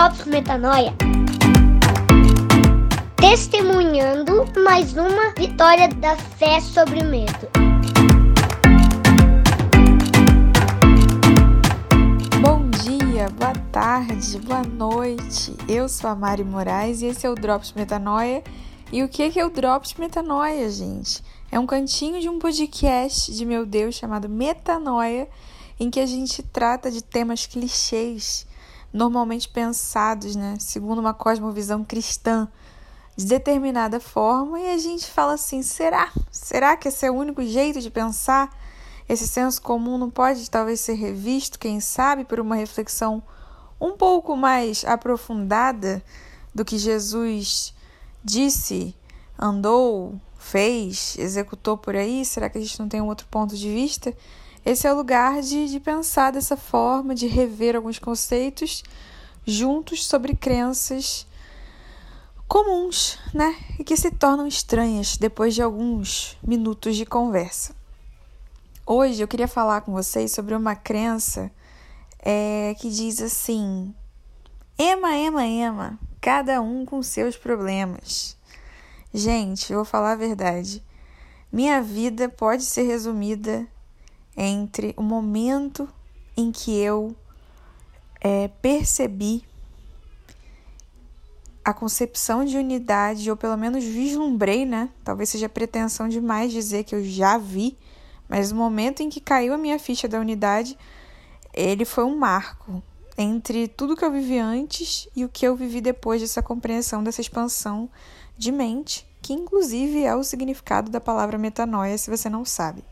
Drops Metanoia. Testemunhando mais uma vitória da fé sobre o medo. Bom dia, boa tarde, boa noite. Eu sou a Mari Moraes e esse é o Drops Metanoia. E o que é o Drops Metanoia, gente? É um cantinho de um podcast de meu Deus chamado Metanoia, em que a gente trata de temas clichês normalmente pensados, né, segundo uma cosmovisão cristã, de determinada forma, e a gente fala assim: será? Será que esse é o único jeito de pensar? Esse senso comum não pode talvez ser revisto, quem sabe, por uma reflexão um pouco mais aprofundada do que Jesus disse, andou, fez, executou por aí? Será que a gente não tem um outro ponto de vista? Esse é o lugar de, de pensar dessa forma, de rever alguns conceitos juntos sobre crenças comuns, né? E que se tornam estranhas depois de alguns minutos de conversa. Hoje eu queria falar com vocês sobre uma crença é, que diz assim: Ema, ema, ema, cada um com seus problemas. Gente, eu vou falar a verdade. Minha vida pode ser resumida entre o momento em que eu é, percebi a concepção de unidade, ou pelo menos vislumbrei, né? Talvez seja pretensão demais dizer que eu já vi, mas o momento em que caiu a minha ficha da unidade, ele foi um marco entre tudo que eu vivi antes e o que eu vivi depois dessa compreensão, dessa expansão de mente, que inclusive é o significado da palavra metanoia, se você não sabe.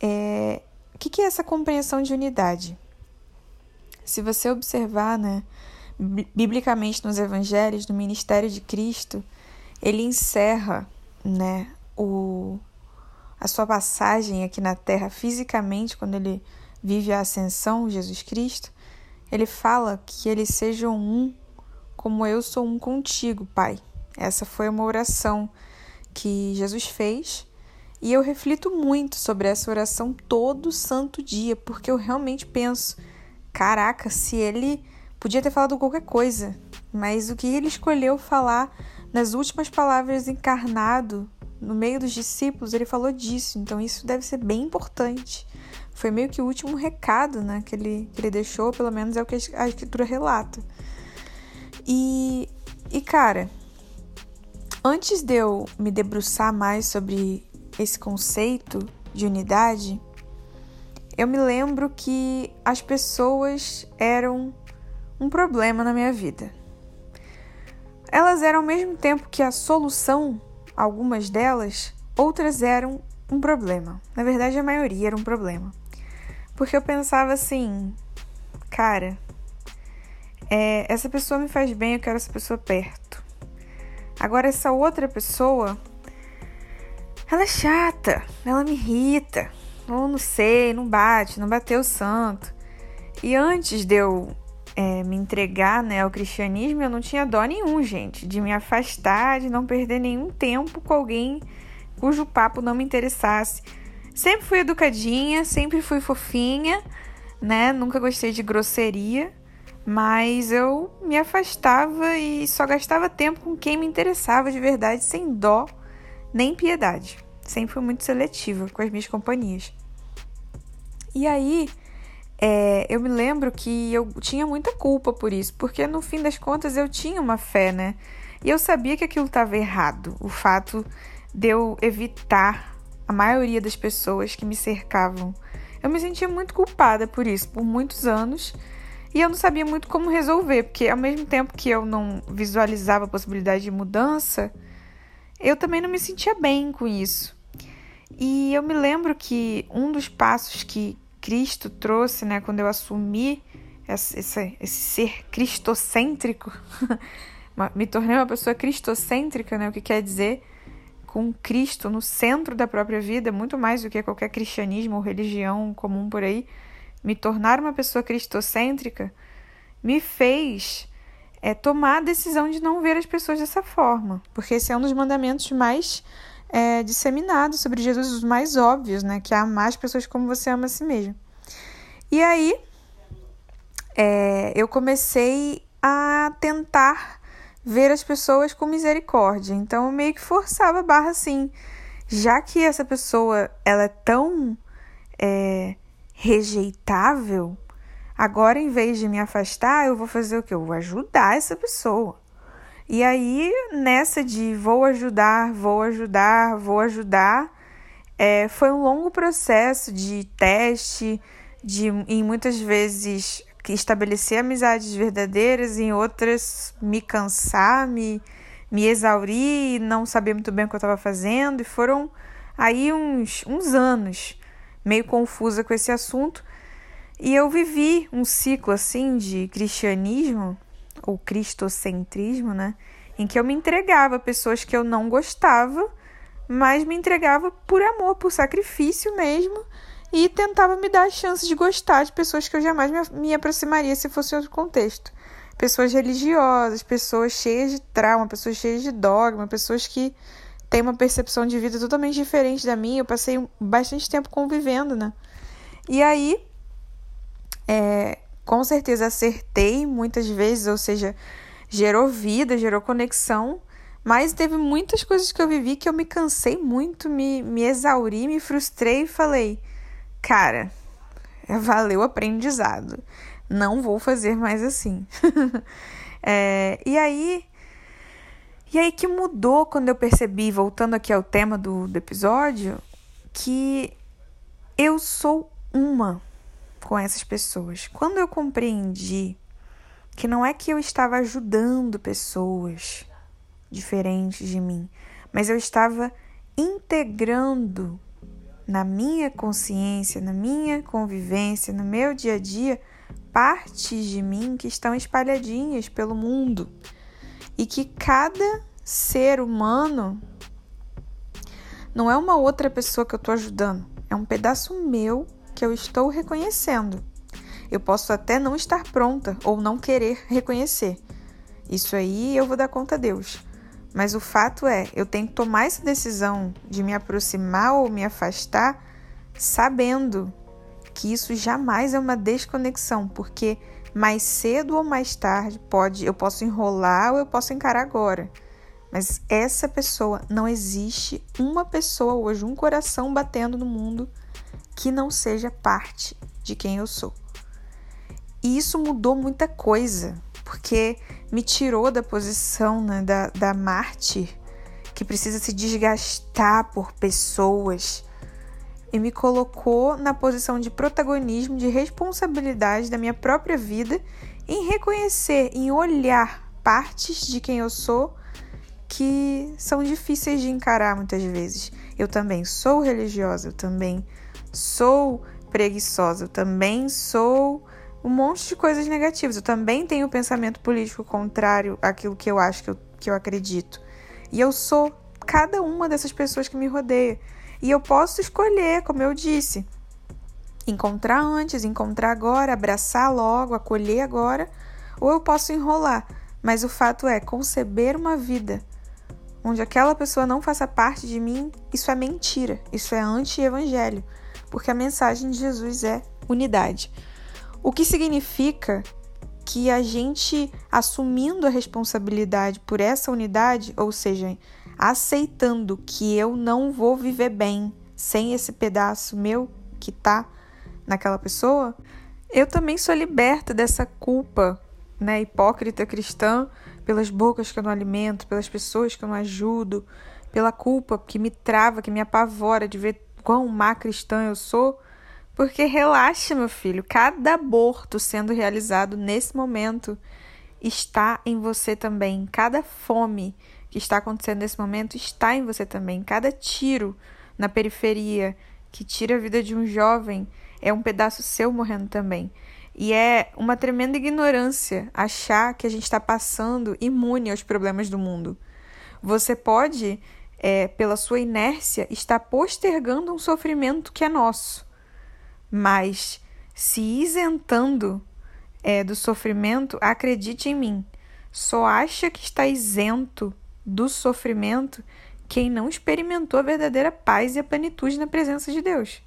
É, o que, é essa compreensão de unidade? Se você observar, né, biblicamente nos evangelhos, no ministério de Cristo, ele encerra, né, o, a sua passagem aqui na terra fisicamente, quando ele vive a ascensão, Jesus Cristo, ele fala que eles sejam um como eu sou um contigo, Pai. Essa foi uma oração que Jesus fez e eu reflito muito sobre essa oração todo santo dia, porque eu realmente penso: caraca, se ele podia ter falado qualquer coisa, mas o que ele escolheu falar nas últimas palavras encarnado no meio dos discípulos, ele falou disso, então isso deve ser bem importante. Foi meio que o último recado né, que, ele, que ele deixou, pelo menos é o que a escritura relata. E, e cara, antes de eu me debruçar mais sobre esse conceito de unidade, eu me lembro que as pessoas eram um problema na minha vida. Elas eram ao mesmo tempo que a solução, algumas delas, outras eram um problema. Na verdade, a maioria era um problema. Porque eu pensava assim, cara, é, essa pessoa me faz bem, eu quero essa pessoa perto. Agora, essa outra pessoa ela é chata, ela me irrita. Ou não sei, não bate, não bateu o santo. E antes de eu é, me entregar né, ao cristianismo, eu não tinha dó nenhum, gente, de me afastar, de não perder nenhum tempo com alguém cujo papo não me interessasse. Sempre fui educadinha, sempre fui fofinha, né? Nunca gostei de grosseria, mas eu me afastava e só gastava tempo com quem me interessava de verdade, sem dó nem piedade. Sempre fui muito seletiva com as minhas companhias. E aí, é, eu me lembro que eu tinha muita culpa por isso, porque no fim das contas eu tinha uma fé, né? E eu sabia que aquilo estava errado. O fato de eu evitar a maioria das pessoas que me cercavam. Eu me sentia muito culpada por isso, por muitos anos. E eu não sabia muito como resolver, porque ao mesmo tempo que eu não visualizava a possibilidade de mudança, eu também não me sentia bem com isso. E eu me lembro que um dos passos que Cristo trouxe, né, quando eu assumi esse, esse, ser cristocêntrico, me tornei uma pessoa cristocêntrica, né, o que quer dizer com Cristo no centro da própria vida, muito mais do que qualquer cristianismo ou religião comum por aí, me tornar uma pessoa cristocêntrica me fez é tomar a decisão de não ver as pessoas dessa forma, porque esse é um dos mandamentos mais é, disseminados sobre Jesus, os mais óbvios, né? Que é amar as pessoas como você ama a si mesmo. E aí, é, eu comecei a tentar ver as pessoas com misericórdia. Então eu meio que forçava a barra assim. Já que essa pessoa ela é tão é, rejeitável, agora em vez de me afastar, eu vou fazer o que? Eu vou ajudar essa pessoa. E aí, nessa de vou ajudar, vou ajudar, vou ajudar, é, foi um longo processo de teste, de em muitas vezes estabelecer amizades verdadeiras, em outras me cansar, me, me exaurir, não saber muito bem o que eu estava fazendo, e foram aí uns, uns anos meio confusa com esse assunto. E eu vivi um ciclo assim de cristianismo, ou cristocentrismo, né? Em que eu me entregava a pessoas que eu não gostava, mas me entregava por amor, por sacrifício mesmo, e tentava me dar a chance de gostar de pessoas que eu jamais me, aproximaria se fosse outro contexto. Pessoas religiosas, pessoas cheias de trauma, pessoas cheias de dogma, pessoas que têm uma percepção de vida totalmente diferente da minha. Eu passei bastante tempo convivendo, né? E aí, é, com certeza acertei muitas vezes, ou seja, gerou vida, gerou conexão, mas teve muitas coisas que eu vivi que eu me cansei muito, me, me exauri, me frustrei e falei: cara, valeu o aprendizado. Não vou fazer mais assim. é, e aí. E aí que mudou quando eu percebi, voltando aqui ao tema do, do episódio, que eu sou uma com essas pessoas. Quando eu compreendi que não é que eu estava ajudando pessoas diferentes de mim, mas eu estava integrando na minha consciência, na minha convivência, no meu dia a dia, partes de mim que estão espalhadinhas pelo mundo e que cada ser humano não é uma outra pessoa que eu estou ajudando, é um pedaço meu que eu estou reconhecendo. Eu posso até não estar pronta ou não querer reconhecer. Isso aí eu vou dar conta a Deus. Mas o fato é, eu tenho que tomar essa decisão de me aproximar ou me afastar, sabendo que isso jamais é uma desconexão, porque mais cedo ou mais tarde pode, eu posso enrolar ou eu posso encarar agora. Mas essa pessoa não existe uma pessoa hoje, um coração batendo no mundo que não seja parte de quem eu sou. E isso mudou muita coisa, porque me tirou da posição né, da, da mártir que precisa se desgastar por pessoas e me colocou na posição de protagonismo, de responsabilidade da minha própria vida, em reconhecer, em olhar partes de quem eu sou que são difíceis de encarar muitas vezes. Eu também sou religiosa, eu também sou preguiçosa, eu também sou um monte de coisas negativas. Eu também tenho pensamento político contrário àquilo que eu acho que eu, que eu acredito. E eu sou cada uma dessas pessoas que me rodeia. E eu posso escolher, como eu disse, encontrar antes, encontrar agora, abraçar logo, acolher agora, ou eu posso enrolar. Mas o fato é, conceber uma vida onde aquela pessoa não faça parte de mim, isso é mentira, isso é anti-evangelho, porque a mensagem de Jesus é unidade. O que significa que a gente assumindo a responsabilidade por essa unidade, ou seja, aceitando que eu não vou viver bem sem esse pedaço meu que tá naquela pessoa, eu também sou liberta dessa culpa, né, hipócrita cristã, pelas bocas que eu não alimento, pelas pessoas que eu não ajudo, pela culpa que me trava, que me apavora de ver quão má cristã eu sou porque relaxa, meu filho, cada aborto sendo realizado nesse momento está em você também. Cada fome que está acontecendo nesse momento está em você também. Cada tiro na periferia que tira a vida de um jovem é um pedaço seu morrendo também. E é uma tremenda ignorância achar que a gente está passando imune aos problemas do mundo. Você pode, é, pela sua inércia, estar postergando um sofrimento que é nosso mas se isentando é, do sofrimento, acredite em mim, só acha que está isento do sofrimento quem não experimentou a verdadeira paz e a plenitude na presença de Deus.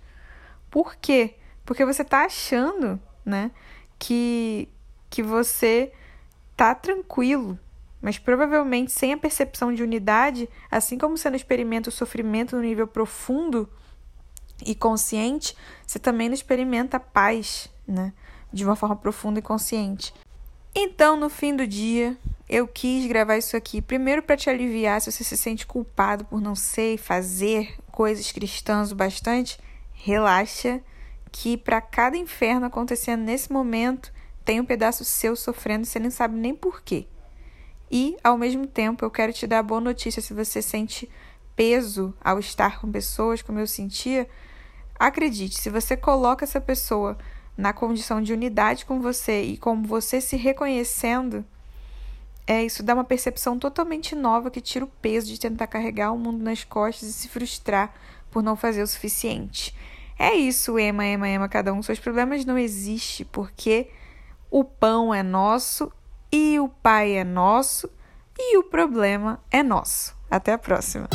Por quê? Porque você está achando né, que, que você tá tranquilo, mas provavelmente sem a percepção de unidade, assim como você não experimenta o sofrimento no nível profundo e consciente, você também não experimenta a paz, né? De uma forma profunda e consciente. Então, no fim do dia, eu quis gravar isso aqui primeiro para te aliviar se você se sente culpado por não ser e fazer coisas cristãs o bastante. Relaxa, que para cada inferno acontecendo nesse momento, tem um pedaço seu sofrendo você nem sabe nem por quê. E, ao mesmo tempo, eu quero te dar a boa notícia se você sente peso ao estar com pessoas como eu sentia. Acredite, se você coloca essa pessoa na condição de unidade com você e como você se reconhecendo, é isso dá uma percepção totalmente nova que tira o peso de tentar carregar o mundo nas costas e se frustrar por não fazer o suficiente. É isso, Ema, Ema, Ema, cada um seus problemas não existe porque o pão é nosso e o pai é nosso e o problema é nosso. Até a próxima.